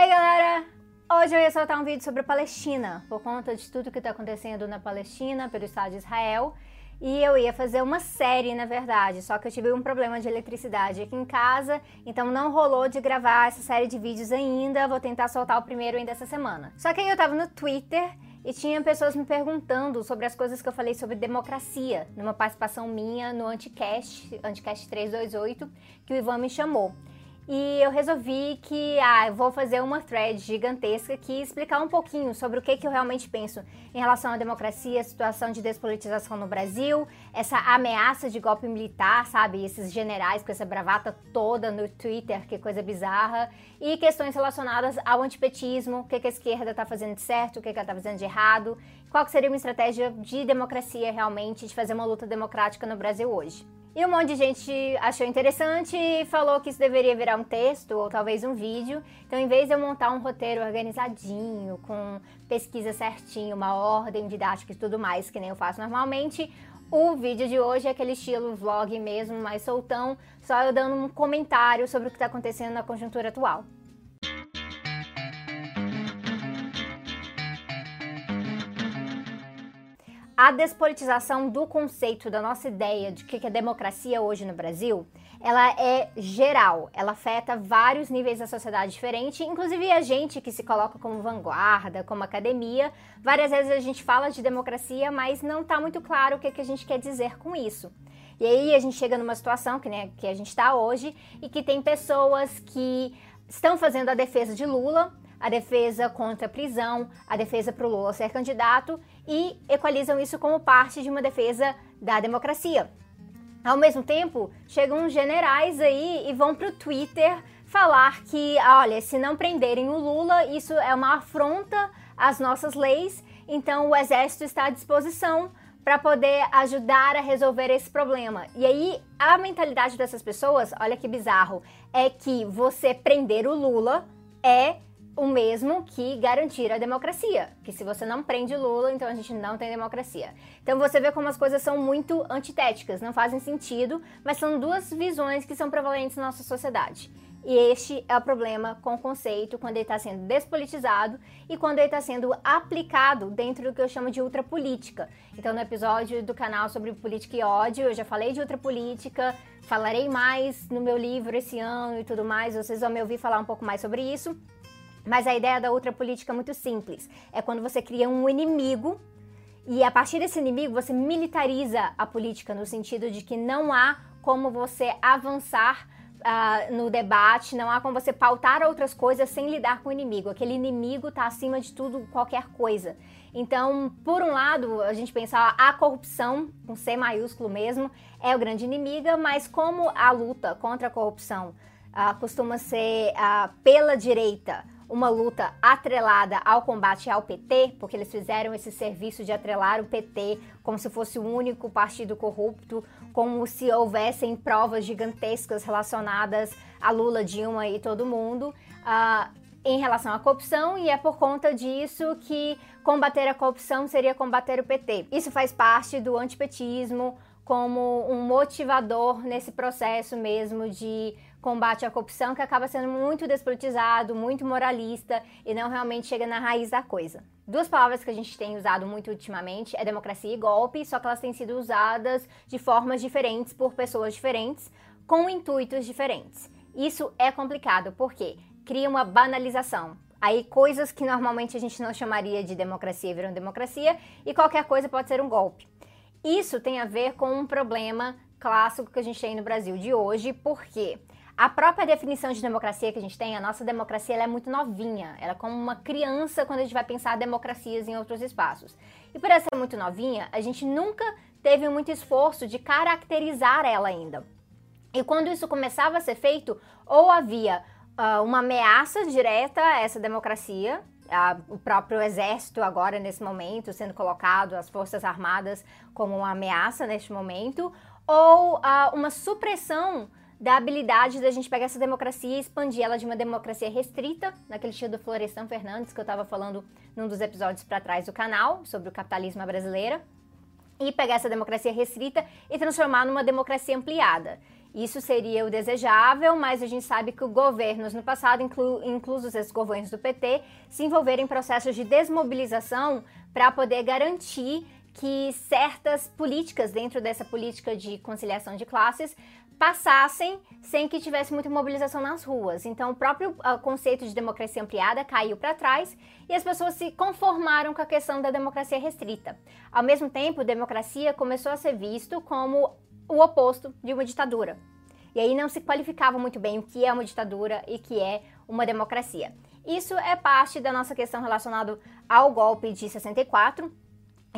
Ei galera! Hoje eu ia soltar um vídeo sobre a Palestina, por conta de tudo que está acontecendo na Palestina, pelo Estado de Israel. E eu ia fazer uma série, na verdade, só que eu tive um problema de eletricidade aqui em casa, então não rolou de gravar essa série de vídeos ainda. Vou tentar soltar o primeiro ainda essa semana. Só que aí eu tava no Twitter e tinha pessoas me perguntando sobre as coisas que eu falei sobre democracia, numa participação minha no Anticast, Anticast 328, que o Ivan me chamou. E eu resolvi que, ah, vou fazer uma thread gigantesca aqui explicar um pouquinho sobre o que, que eu realmente penso em relação à democracia, situação de despolitização no Brasil, essa ameaça de golpe militar, sabe? Esses generais com essa bravata toda no Twitter, que coisa bizarra, e questões relacionadas ao antipetismo, o que, que a esquerda está fazendo de certo, o que, que ela está fazendo de errado, qual seria uma estratégia de democracia realmente, de fazer uma luta democrática no Brasil hoje. E um monte de gente achou interessante e falou que isso deveria virar um texto ou talvez um vídeo. Então, em vez de eu montar um roteiro organizadinho, com pesquisa certinho, uma ordem didática e tudo mais, que nem eu faço normalmente, o vídeo de hoje é aquele estilo vlog mesmo, mais soltão, só eu dando um comentário sobre o que está acontecendo na conjuntura atual. A despolitização do conceito da nossa ideia de que é democracia hoje no Brasil, ela é geral, ela afeta vários níveis da sociedade diferente, inclusive a gente que se coloca como vanguarda, como academia, várias vezes a gente fala de democracia, mas não está muito claro o que, que a gente quer dizer com isso. E aí a gente chega numa situação que, né, que a gente está hoje e que tem pessoas que estão fazendo a defesa de Lula, a defesa contra a prisão, a defesa para o Lula ser candidato e equalizam isso como parte de uma defesa da democracia. Ao mesmo tempo, chegam generais aí e vão para o Twitter falar que, olha, se não prenderem o Lula, isso é uma afronta às nossas leis, então o exército está à disposição para poder ajudar a resolver esse problema. E aí, a mentalidade dessas pessoas, olha que bizarro, é que você prender o Lula é o mesmo que garantir a democracia. Que se você não prende Lula, então a gente não tem democracia. Então você vê como as coisas são muito antitéticas, não fazem sentido, mas são duas visões que são prevalentes na nossa sociedade. E este é o problema com o conceito quando ele está sendo despolitizado e quando ele está sendo aplicado dentro do que eu chamo de ultrapolítica. Então, no episódio do canal sobre política e ódio, eu já falei de ultrapolítica, falarei mais no meu livro esse ano e tudo mais, vocês vão me ouvir falar um pouco mais sobre isso. Mas a ideia da outra política é muito simples. É quando você cria um inimigo e a partir desse inimigo você militariza a política no sentido de que não há como você avançar uh, no debate, não há como você pautar outras coisas sem lidar com o inimigo. Aquele inimigo está acima de tudo, qualquer coisa. Então, por um lado, a gente pensa a corrupção, com C maiúsculo mesmo, é o grande inimigo, mas como a luta contra a corrupção uh, costuma ser uh, pela direita, uma luta atrelada ao combate ao PT, porque eles fizeram esse serviço de atrelar o PT como se fosse o único partido corrupto, como se houvessem provas gigantescas relacionadas a Lula, Dilma e todo mundo. Uh, em relação à corrupção, e é por conta disso que combater a corrupção seria combater o PT. Isso faz parte do antipetismo como um motivador nesse processo mesmo de combate à corrupção que acaba sendo muito despolitizado, muito moralista e não realmente chega na raiz da coisa. Duas palavras que a gente tem usado muito ultimamente é democracia e golpe, só que elas têm sido usadas de formas diferentes por pessoas diferentes, com intuitos diferentes. Isso é complicado porque cria uma banalização. Aí coisas que normalmente a gente não chamaria de democracia viram democracia e qualquer coisa pode ser um golpe. Isso tem a ver com um problema clássico que a gente tem no Brasil de hoje, porque a própria definição de democracia que a gente tem, a nossa democracia é muito novinha. Ela é como uma criança quando a gente vai pensar democracias em outros espaços. E por ela ser muito novinha, a gente nunca teve muito esforço de caracterizar ela ainda. E quando isso começava a ser feito, ou havia uh, uma ameaça direta a essa democracia, o próprio exército agora nesse momento sendo colocado, as forças armadas como uma ameaça neste momento, ou uh, uma supressão da habilidade da gente pegar essa democracia e expandir ela de uma democracia restrita, naquele estilo do Florestan Fernandes, que eu estava falando num dos episódios para trás do canal, sobre o capitalismo brasileiro, e pegar essa democracia restrita e transformar numa democracia ampliada. Isso seria o desejável, mas a gente sabe que os governos no passado, inclu inclusos esses governos do PT, se envolveram em processos de desmobilização para poder garantir que certas políticas dentro dessa política de conciliação de classes passassem sem que tivesse muita mobilização nas ruas. Então, o próprio uh, conceito de democracia ampliada caiu para trás e as pessoas se conformaram com a questão da democracia restrita. Ao mesmo tempo, democracia começou a ser visto como o oposto de uma ditadura. E aí não se qualificava muito bem o que é uma ditadura e o que é uma democracia. Isso é parte da nossa questão relacionada ao golpe de 64,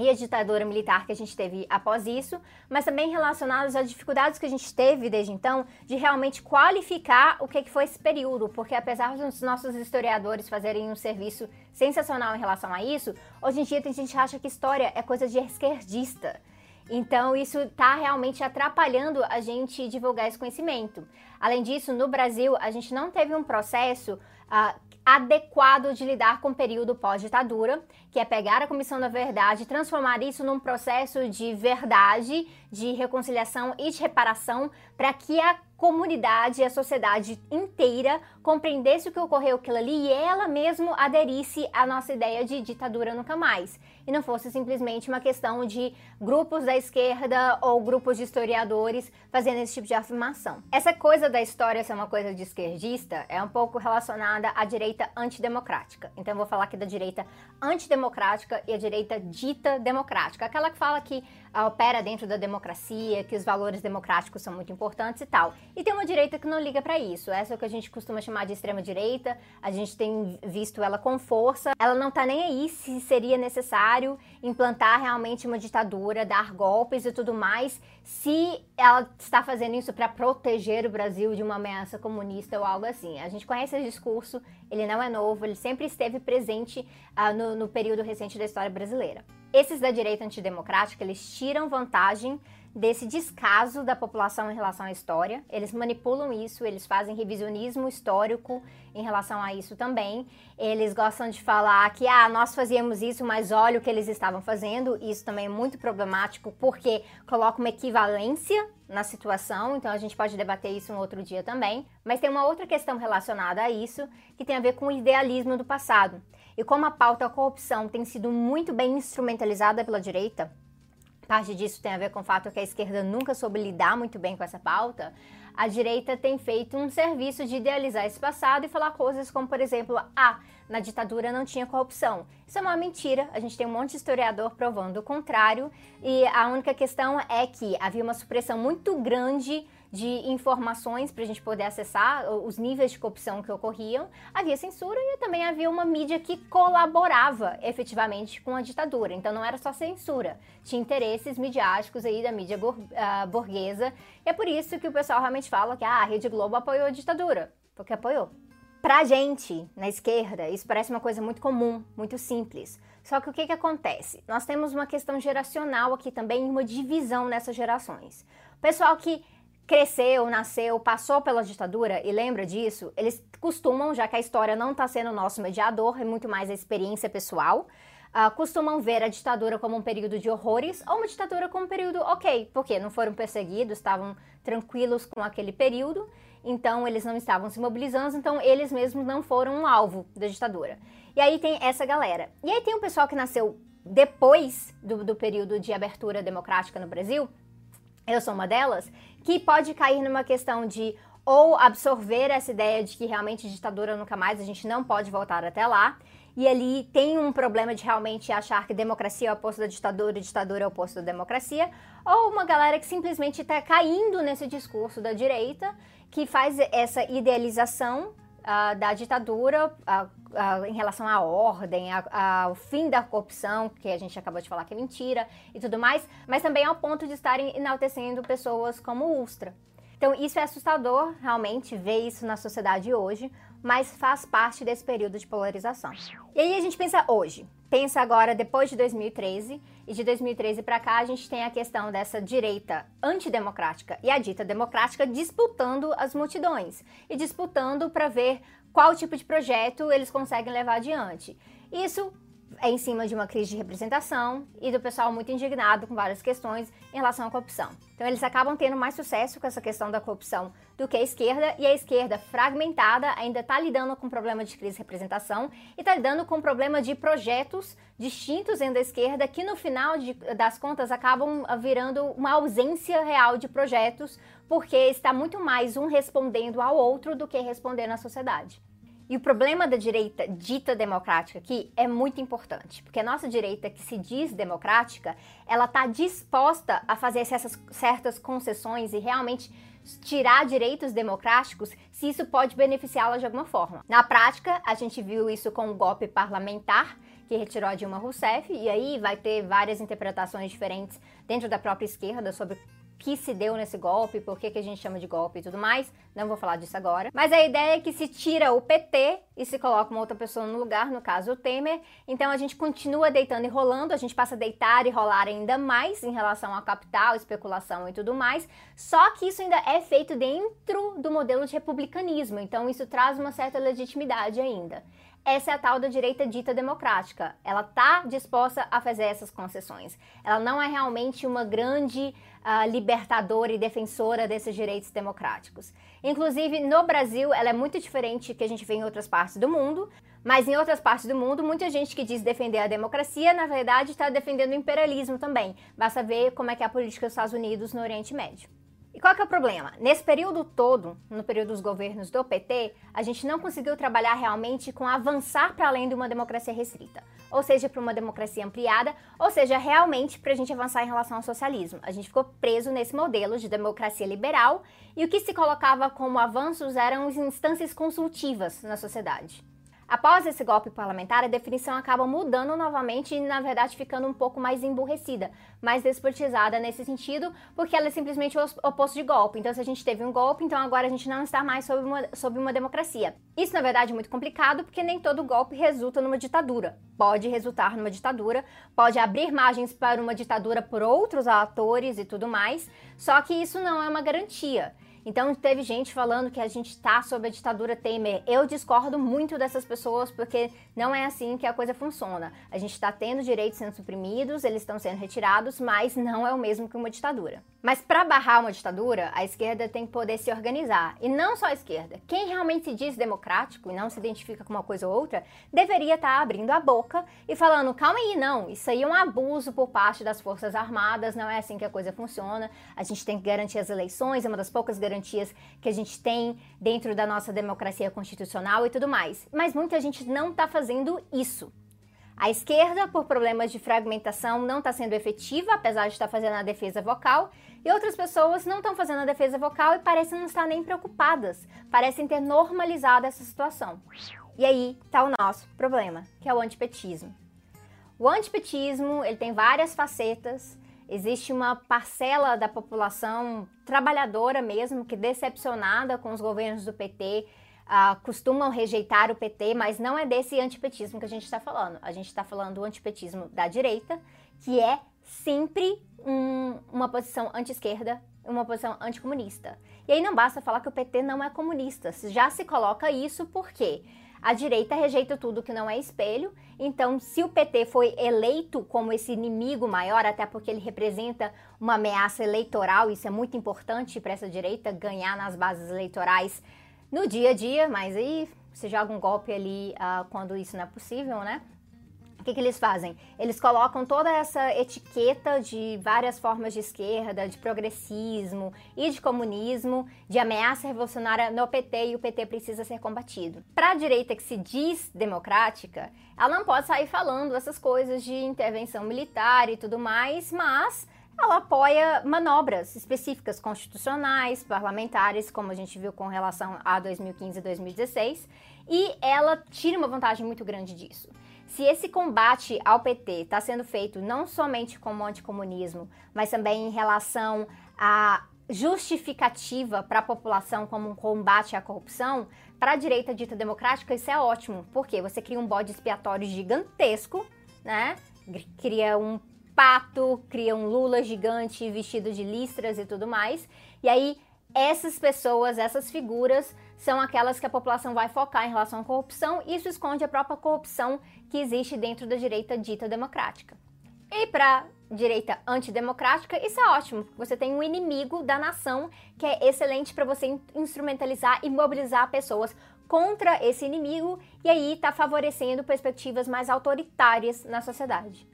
e a ditadura militar que a gente teve após isso, mas também relacionados às dificuldades que a gente teve desde então de realmente qualificar o que foi esse período, porque apesar dos nossos historiadores fazerem um serviço sensacional em relação a isso, hoje em dia tem gente acha que história é coisa de esquerdista. Então, isso está realmente atrapalhando a gente divulgar esse conhecimento. Além disso, no Brasil, a gente não teve um processo uh, adequado de lidar com o período pós-ditadura, que é pegar a Comissão da Verdade e transformar isso num processo de verdade, de reconciliação e de reparação, para que a comunidade, a sociedade inteira compreendesse o que ocorreu aquilo ali e ela mesmo aderisse à nossa ideia de ditadura nunca mais. E não fosse simplesmente uma questão de grupos da esquerda ou grupos de historiadores fazendo esse tipo de afirmação. Essa coisa da história ser uma coisa de esquerdista é um pouco relacionada à direita antidemocrática. Então eu vou falar aqui da direita antidemocrática e a direita dita democrática, aquela que fala que uh, opera dentro da democracia, que os valores democráticos são muito importantes e tal. E tem uma direita que não liga para isso. Essa é o que a gente costuma chamar de extrema direita. A gente tem visto ela com força. Ela não tá nem aí se seria necessário implantar realmente uma ditadura, dar golpes e tudo mais, se ela está fazendo isso para proteger o Brasil de uma ameaça comunista ou algo assim. A gente conhece esse discurso, ele não é novo, ele sempre esteve presente uh, no, no período recente da história brasileira. Esses da direita antidemocrática, eles tiram vantagem desse descaso da população em relação à história. Eles manipulam isso, eles fazem revisionismo histórico em relação a isso também. Eles gostam de falar que ah, nós fazíamos isso, mas olha o que eles estavam fazendo. Isso também é muito problemático porque coloca uma equivalência na situação, então a gente pode debater isso um outro dia também. Mas tem uma outra questão relacionada a isso que tem a ver com o idealismo do passado. E como a pauta da corrupção tem sido muito bem instrumentalizada pela direita, parte disso tem a ver com o fato que a esquerda nunca soube lidar muito bem com essa pauta, a direita tem feito um serviço de idealizar esse passado e falar coisas como, por exemplo, ah, na ditadura não tinha corrupção. Isso é uma mentira, a gente tem um monte de historiador provando o contrário, e a única questão é que havia uma supressão muito grande de informações para a gente poder acessar os níveis de corrupção que ocorriam, havia censura e também havia uma mídia que colaborava efetivamente com a ditadura. Então não era só censura, tinha interesses midiáticos aí da mídia uh, burguesa. E é por isso que o pessoal realmente fala que ah, a Rede Globo apoiou a ditadura, porque apoiou. Pra gente, na esquerda, isso parece uma coisa muito comum, muito simples. Só que o que, que acontece? Nós temos uma questão geracional aqui também, uma divisão nessas gerações. O pessoal que cresceu, nasceu, passou pela ditadura e lembra disso, eles costumam, já que a história não está sendo nosso mediador, é muito mais a experiência pessoal, uh, costumam ver a ditadura como um período de horrores ou uma ditadura como um período ok, porque não foram perseguidos, estavam tranquilos com aquele período, então eles não estavam se mobilizando, então eles mesmos não foram um alvo da ditadura. E aí tem essa galera. E aí tem o pessoal que nasceu depois do, do período de abertura democrática no Brasil, eu sou uma delas, que pode cair numa questão de ou absorver essa ideia de que realmente ditadura nunca mais, a gente não pode voltar até lá. E ali tem um problema de realmente achar que democracia é o oposto da ditadura e ditadura é o oposto da democracia. Ou uma galera que simplesmente está caindo nesse discurso da direita, que faz essa idealização uh, da ditadura uh, uh, em relação à ordem, ao fim da corrupção, que a gente acabou de falar que é mentira e tudo mais, mas também ao ponto de estarem enaltecendo pessoas como Ustra. Então, isso é assustador, realmente, ver isso na sociedade hoje, mas faz parte desse período de polarização. E aí a gente pensa hoje, pensa agora depois de 2013, e de 2013 para cá a gente tem a questão dessa direita antidemocrática e a dita democrática disputando as multidões e disputando para ver qual tipo de projeto eles conseguem levar adiante. Isso é em cima de uma crise de representação e do pessoal muito indignado com várias questões em relação à corrupção. Então eles acabam tendo mais sucesso com essa questão da corrupção do que a esquerda, e a esquerda fragmentada ainda está lidando com o problema de crise de representação e está lidando com o problema de projetos distintos dentro da esquerda que no final de, das contas acabam virando uma ausência real de projetos, porque está muito mais um respondendo ao outro do que respondendo à sociedade. E o problema da direita dita democrática aqui é muito importante, porque a nossa direita que se diz democrática, ela está disposta a fazer essas certas concessões e realmente tirar direitos democráticos se isso pode beneficiá-la de alguma forma. Na prática, a gente viu isso com o golpe parlamentar, que retirou a Dilma Rousseff, e aí vai ter várias interpretações diferentes dentro da própria esquerda sobre que se deu nesse golpe, por que, que a gente chama de golpe e tudo mais. Não vou falar disso agora. Mas a ideia é que se tira o PT e se coloca uma outra pessoa no lugar, no caso o Temer. Então a gente continua deitando e rolando, a gente passa a deitar e rolar ainda mais em relação ao capital, especulação e tudo mais. Só que isso ainda é feito dentro do modelo de republicanismo. Então isso traz uma certa legitimidade ainda. Essa é a tal da direita dita democrática. Ela está disposta a fazer essas concessões. Ela não é realmente uma grande uh, libertadora e defensora desses direitos democráticos. Inclusive, no Brasil, ela é muito diferente que a gente vê em outras partes do mundo. Mas em outras partes do mundo, muita gente que diz defender a democracia, na verdade, está defendendo o imperialismo também. Basta ver como é que é a política dos Estados Unidos no Oriente Médio. E qual que é o problema? Nesse período todo, no período dos governos do PT, a gente não conseguiu trabalhar realmente com avançar para além de uma democracia restrita, ou seja, para uma democracia ampliada, ou seja, realmente para a gente avançar em relação ao socialismo. A gente ficou preso nesse modelo de democracia liberal e o que se colocava como avanços eram instâncias consultivas na sociedade. Após esse golpe parlamentar, a definição acaba mudando novamente e, na verdade, ficando um pouco mais emburrecida, mais despolitizada nesse sentido, porque ela é simplesmente o oposto de golpe. Então, se a gente teve um golpe, então agora a gente não está mais sob uma, sob uma democracia. Isso, na verdade, é muito complicado, porque nem todo golpe resulta numa ditadura. Pode resultar numa ditadura, pode abrir margens para uma ditadura por outros atores e tudo mais, só que isso não é uma garantia. Então teve gente falando que a gente está sob a ditadura Temer. Eu discordo muito dessas pessoas porque não é assim que a coisa funciona. A gente está tendo direitos sendo suprimidos, eles estão sendo retirados, mas não é o mesmo que uma ditadura. Mas para barrar uma ditadura, a esquerda tem que poder se organizar. E não só a esquerda. Quem realmente se diz democrático e não se identifica com uma coisa ou outra, deveria estar tá abrindo a boca e falando: calma aí, não, isso aí é um abuso por parte das Forças Armadas, não é assim que a coisa funciona. A gente tem que garantir as eleições, é uma das poucas garantias que a gente tem dentro da nossa democracia constitucional e tudo mais. Mas muita gente não está fazendo isso. A esquerda, por problemas de fragmentação, não está sendo efetiva, apesar de estar fazendo a defesa vocal, e outras pessoas não estão fazendo a defesa vocal e parecem não estar nem preocupadas, parecem ter normalizado essa situação. E aí está o nosso problema, que é o antipetismo. O antipetismo ele tem várias facetas. Existe uma parcela da população trabalhadora mesmo que decepcionada com os governos do PT, uh, costumam rejeitar o PT, mas não é desse antipetismo que a gente está falando. A gente está falando do antipetismo da direita, que é sempre um, uma posição anti-esquerda, uma posição anticomunista. E aí não basta falar que o PT não é comunista, já se coloca isso porque a direita rejeita tudo que não é espelho. Então, se o PT foi eleito como esse inimigo maior, até porque ele representa uma ameaça eleitoral, isso é muito importante para essa direita ganhar nas bases eleitorais no dia a dia, mas aí você joga um golpe ali uh, quando isso não é possível, né? O que, que, eles fazem? Eles colocam toda essa etiqueta de várias formas de esquerda, de progressismo e de comunismo, de ameaça revolucionária no PT e o PT precisa ser combatido. Para a direita que se diz democrática, ela não pode sair falando essas coisas de intervenção militar e tudo mais, mas ela apoia manobras específicas constitucionais, parlamentares, como a gente viu com relação a 2015 e 2016, e ela tira uma vantagem muito grande disso. Se esse combate ao PT está sendo feito não somente como anticomunismo, mas também em relação à justificativa para a população como um combate à corrupção, para a direita dita democrática isso é ótimo, porque você cria um bode expiatório gigantesco, né? Cria um pato, cria um Lula gigante vestido de listras e tudo mais. E aí essas pessoas, essas figuras são aquelas que a população vai focar em relação à corrupção. Isso esconde a própria corrupção que existe dentro da direita dita democrática. E para direita antidemocrática, isso é ótimo. Você tem um inimigo da nação que é excelente para você instrumentalizar e mobilizar pessoas contra esse inimigo e aí está favorecendo perspectivas mais autoritárias na sociedade.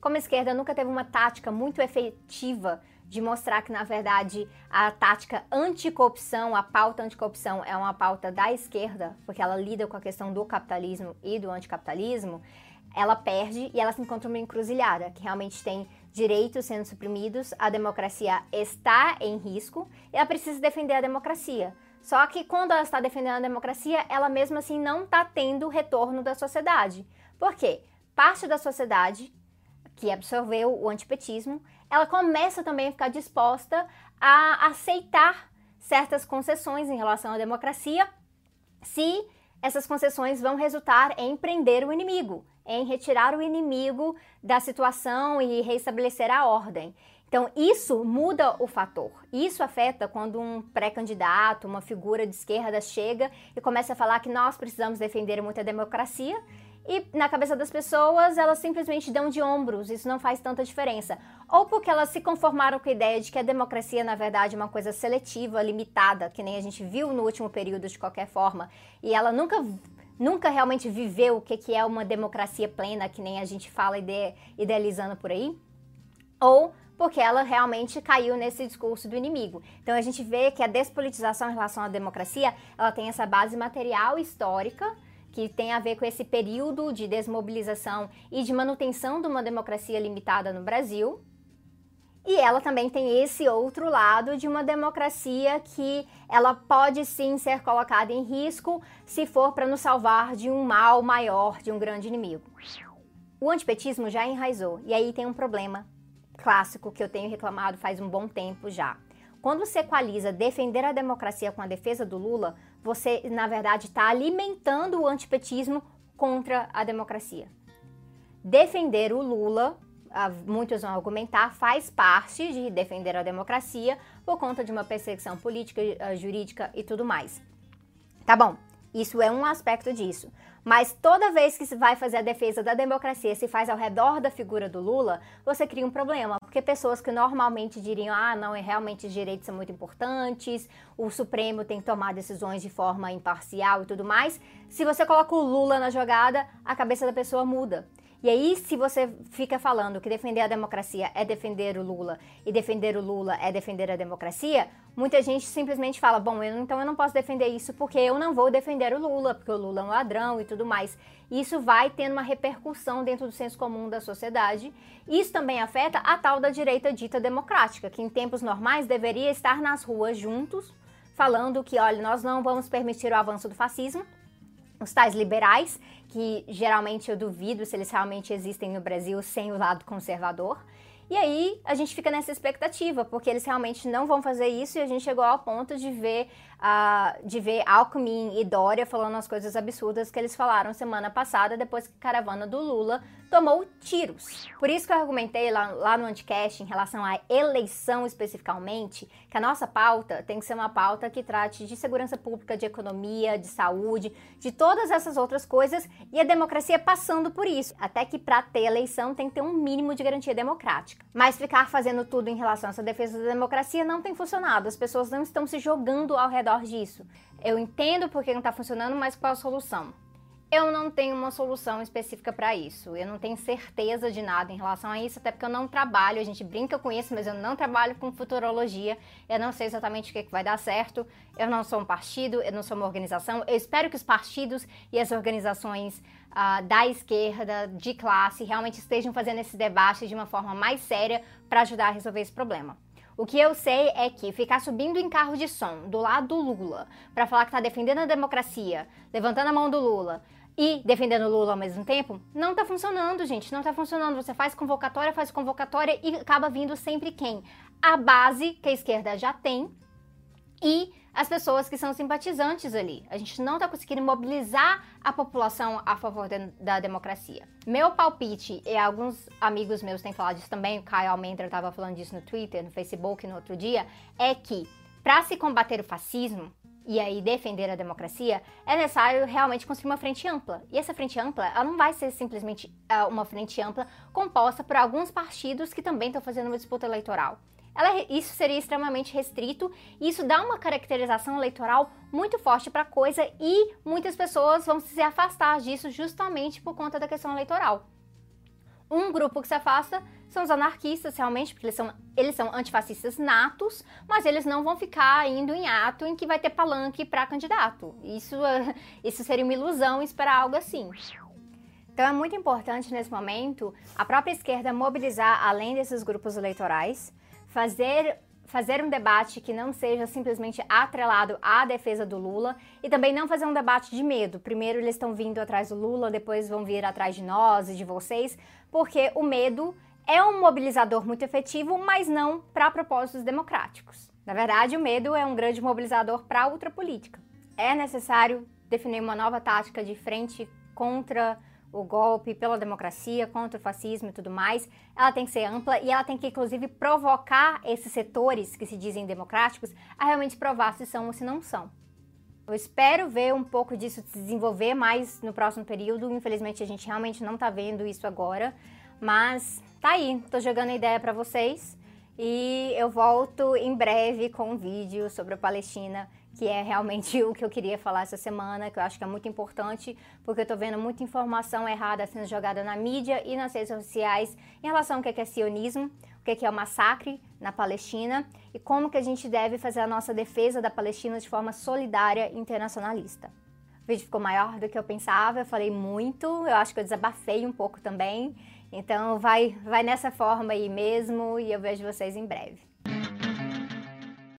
Como a esquerda nunca teve uma tática muito efetiva de mostrar que, na verdade, a tática anticorrupção, a pauta anticorrupção é uma pauta da esquerda, porque ela lida com a questão do capitalismo e do anticapitalismo, ela perde e ela se encontra uma encruzilhada, que realmente tem direitos sendo suprimidos, a democracia está em risco e ela precisa defender a democracia. Só que quando ela está defendendo a democracia, ela mesmo assim não está tendo retorno da sociedade. Por quê? Parte da sociedade que absorveu o antipetismo, ela começa também a ficar disposta a aceitar certas concessões em relação à democracia, se essas concessões vão resultar em prender o inimigo, em retirar o inimigo da situação e reestabelecer a ordem. Então, isso muda o fator. Isso afeta quando um pré-candidato, uma figura de esquerda chega e começa a falar que nós precisamos defender muito a democracia e na cabeça das pessoas elas simplesmente dão de ombros, isso não faz tanta diferença. Ou porque elas se conformaram com a ideia de que a democracia, na verdade, é uma coisa seletiva, limitada, que nem a gente viu no último período de qualquer forma, e ela nunca nunca realmente viveu o que, é uma democracia plena, que nem a gente fala ide idealizando por aí, ou porque ela realmente caiu nesse discurso do inimigo. Então a gente vê que a despolitização em relação à democracia, ela tem essa base material histórica, que tem a ver com esse período de desmobilização e de manutenção de uma democracia limitada no Brasil, e ela também tem esse outro lado de uma democracia que ela pode sim ser colocada em risco se for para nos salvar de um mal maior, de um grande inimigo. O antipetismo já enraizou e aí tem um problema clássico que eu tenho reclamado faz um bom tempo já. Quando você equaliza defender a democracia com a defesa do Lula, você, na verdade, está alimentando o antipetismo contra a democracia. Defender o Lula muitos vão argumentar, faz parte de defender a democracia por conta de uma perseguição política, eh, jurídica e tudo mais. Tá bom, isso é um aspecto disso. Mas toda vez que se vai fazer a defesa da democracia, se faz ao redor da figura do Lula, você cria um problema, porque pessoas que normalmente diriam, ah, não, é realmente os direitos são muito importantes, o Supremo tem que tomar decisões de forma imparcial e tudo mais, se você coloca o Lula na jogada, a cabeça da pessoa muda. E aí, se você fica falando que defender a democracia é defender o Lula e defender o Lula é defender a democracia, muita gente simplesmente fala: bom, eu, então eu não posso defender isso porque eu não vou defender o Lula, porque o Lula é um ladrão e tudo mais. Isso vai tendo uma repercussão dentro do senso comum da sociedade. Isso também afeta a tal da direita dita democrática, que em tempos normais deveria estar nas ruas juntos, falando que, olha, nós não vamos permitir o avanço do fascismo os tais liberais, que geralmente eu duvido se eles realmente existem no Brasil sem o lado conservador. E aí a gente fica nessa expectativa, porque eles realmente não vão fazer isso e a gente chegou ao ponto de ver uh, de ver Alckmin e Dória falando as coisas absurdas que eles falaram semana passada, depois que a caravana do Lula tomou tiros. Por isso que eu argumentei lá, lá no Anticast, em relação à eleição especificamente, que a nossa pauta tem que ser uma pauta que trate de segurança pública, de economia, de saúde, de todas essas outras coisas, e a democracia passando por isso. Até que para ter eleição tem que ter um mínimo de garantia democrática. Mas ficar fazendo tudo em relação a essa defesa da democracia não tem funcionado. As pessoas não estão se jogando ao redor redor disso. Eu entendo porque não está funcionando, mas qual a solução? Eu não tenho uma solução específica para isso. Eu não tenho certeza de nada em relação a isso, até porque eu não trabalho. A gente brinca com isso, mas eu não trabalho com futurologia. Eu não sei exatamente o que, que vai dar certo. Eu não sou um partido, eu não sou uma organização. Eu espero que os partidos e as organizações uh, da esquerda, de classe, realmente estejam fazendo esse debate de uma forma mais séria para ajudar a resolver esse problema. O que eu sei é que ficar subindo em carro de som do lado do Lula para falar que tá defendendo a democracia, levantando a mão do Lula e defendendo o Lula ao mesmo tempo, não tá funcionando, gente. Não tá funcionando. Você faz convocatória, faz convocatória e acaba vindo sempre quem? A base que a esquerda já tem e as pessoas que são simpatizantes ali. A gente não está conseguindo mobilizar a população a favor de, da democracia. Meu palpite, e alguns amigos meus têm falado disso também, o Caio Almendra estava falando disso no Twitter, no Facebook no outro dia, é que para se combater o fascismo, e aí defender a democracia, é necessário realmente construir uma frente ampla. E essa frente ampla, ela não vai ser simplesmente uh, uma frente ampla composta por alguns partidos que também estão fazendo uma disputa eleitoral. Ela, isso seria extremamente restrito e isso dá uma caracterização eleitoral muito forte para a coisa e muitas pessoas vão se afastar disso justamente por conta da questão eleitoral. Um grupo que se afasta são os anarquistas, realmente, porque eles são, eles são antifascistas natos, mas eles não vão ficar indo em ato em que vai ter palanque para candidato. Isso, isso seria uma ilusão esperar algo assim. Então é muito importante nesse momento a própria esquerda mobilizar além desses grupos eleitorais, fazer fazer um debate que não seja simplesmente atrelado à defesa do Lula e também não fazer um debate de medo. Primeiro eles estão vindo atrás do Lula, depois vão vir atrás de nós e de vocês, porque o medo é um mobilizador muito efetivo, mas não para propósitos democráticos. Na verdade, o medo é um grande mobilizador para a ultrapolítica. É necessário definir uma nova tática de frente contra o golpe, pela democracia, contra o fascismo e tudo mais. Ela tem que ser ampla e ela tem que, inclusive, provocar esses setores que se dizem democráticos a realmente provar se são ou se não são. Eu espero ver um pouco disso se desenvolver mais no próximo período. Infelizmente, a gente realmente não está vendo isso agora, mas tá aí, tô jogando a ideia para vocês e eu volto em breve com um vídeo sobre a Palestina, que é realmente o que eu queria falar essa semana, que eu acho que é muito importante, porque eu tô vendo muita informação errada sendo jogada na mídia e nas redes sociais em relação ao que é sionismo, o que é o massacre na Palestina e como que a gente deve fazer a nossa defesa da Palestina de forma solidária e internacionalista. O vídeo ficou maior do que eu pensava, eu falei muito, eu acho que eu desabafei um pouco também. Então vai, vai nessa forma aí mesmo e eu vejo vocês em breve.